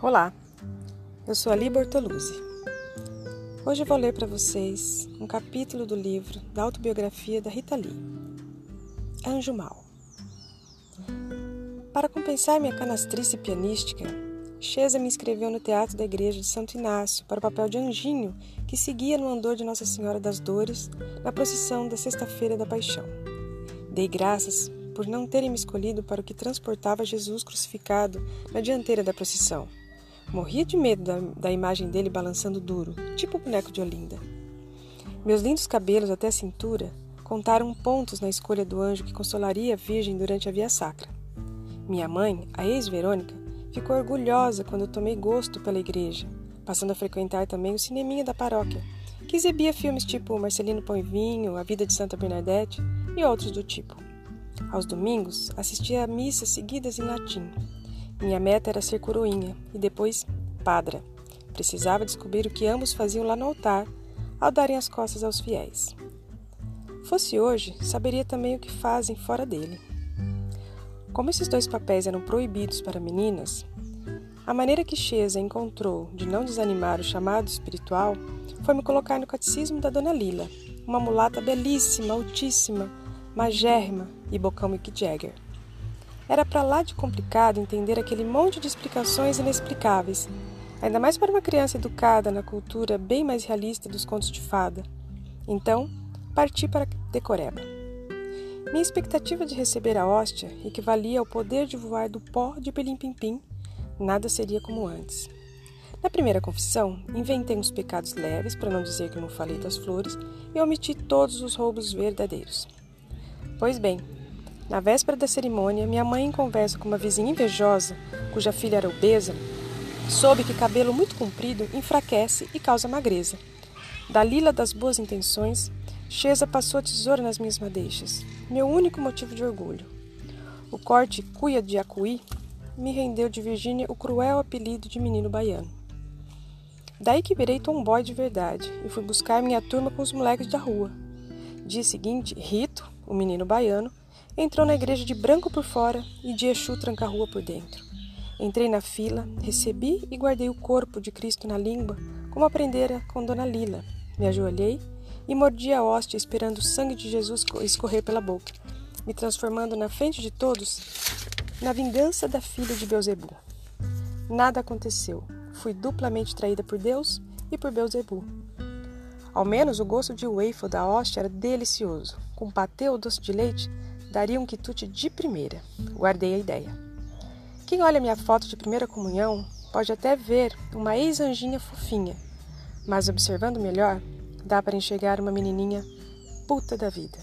Olá, eu sou Ali Bortoluzzi. Hoje vou ler para vocês um capítulo do livro da autobiografia da Rita Lee, Anjo Mal. Para compensar minha canastrice pianística, Chesa me inscreveu no Teatro da Igreja de Santo Inácio para o papel de anjinho que seguia no andor de Nossa Senhora das Dores na procissão da Sexta-feira da Paixão. Dei graças por não terem me escolhido para o que transportava Jesus crucificado na dianteira da procissão. Morria de medo da, da imagem dele balançando duro, tipo o boneco de Olinda. Meus lindos cabelos até a cintura contaram pontos na escolha do anjo que consolaria a Virgem durante a Via Sacra. Minha mãe, a ex-Verônica, ficou orgulhosa quando tomei gosto pela igreja, passando a frequentar também o cineminha da paróquia, que exibia filmes tipo Marcelino Pão e Vinho, A Vida de Santa Bernadette e outros do tipo. Aos domingos, assistia a missas seguidas em latim. Minha meta era ser coroinha e depois padra. Precisava descobrir o que ambos faziam lá no altar ao darem as costas aos fiéis. Fosse hoje, saberia também o que fazem fora dele. Como esses dois papéis eram proibidos para meninas, a maneira que Chesa encontrou de não desanimar o chamado espiritual foi me colocar no catecismo da Dona Lila, uma mulata belíssima, altíssima, magérrima e bocão Mick Jagger. Era para lá de complicado entender aquele monte de explicações inexplicáveis, ainda mais para uma criança educada na cultura bem mais realista dos contos de fada. Então, parti para Decoreba. Minha expectativa de receber a hóstia equivalia ao poder de voar do pó de Pelim Pim Pim. Nada seria como antes. Na primeira confissão, inventei uns pecados leves, para não dizer que não falei das flores, e omiti todos os roubos verdadeiros. Pois bem, na véspera da cerimônia, minha mãe, em conversa com uma vizinha invejosa, cuja filha era obesa, soube que cabelo muito comprido enfraquece e causa magreza. Da lila das boas intenções, Chesa passou a tesoura nas minhas madeixas, meu único motivo de orgulho. O corte cuia de acuí me rendeu de Virgínia o cruel apelido de menino baiano. Daí que virei tomboy de verdade e fui buscar minha turma com os moleques da rua. Dia seguinte, Rito, o menino baiano, entrou na igreja de branco por fora e de Exu tranca-rua por dentro. Entrei na fila, recebi e guardei o corpo de Cristo na língua, como aprendera com Dona Lila. Me ajoelhei e mordi a hóstia esperando o sangue de Jesus escorrer pela boca, me transformando na frente de todos na vingança da filha de Beuzebu. Nada aconteceu fui duplamente traída por Deus e por Beuzebu. Ao menos o gosto de waffle da hóstia era delicioso. Com patê ou doce de leite, daria um quitute de primeira. Guardei a ideia. Quem olha minha foto de primeira comunhão pode até ver uma ex-anjinha fofinha, mas observando melhor, dá para enxergar uma menininha puta da vida.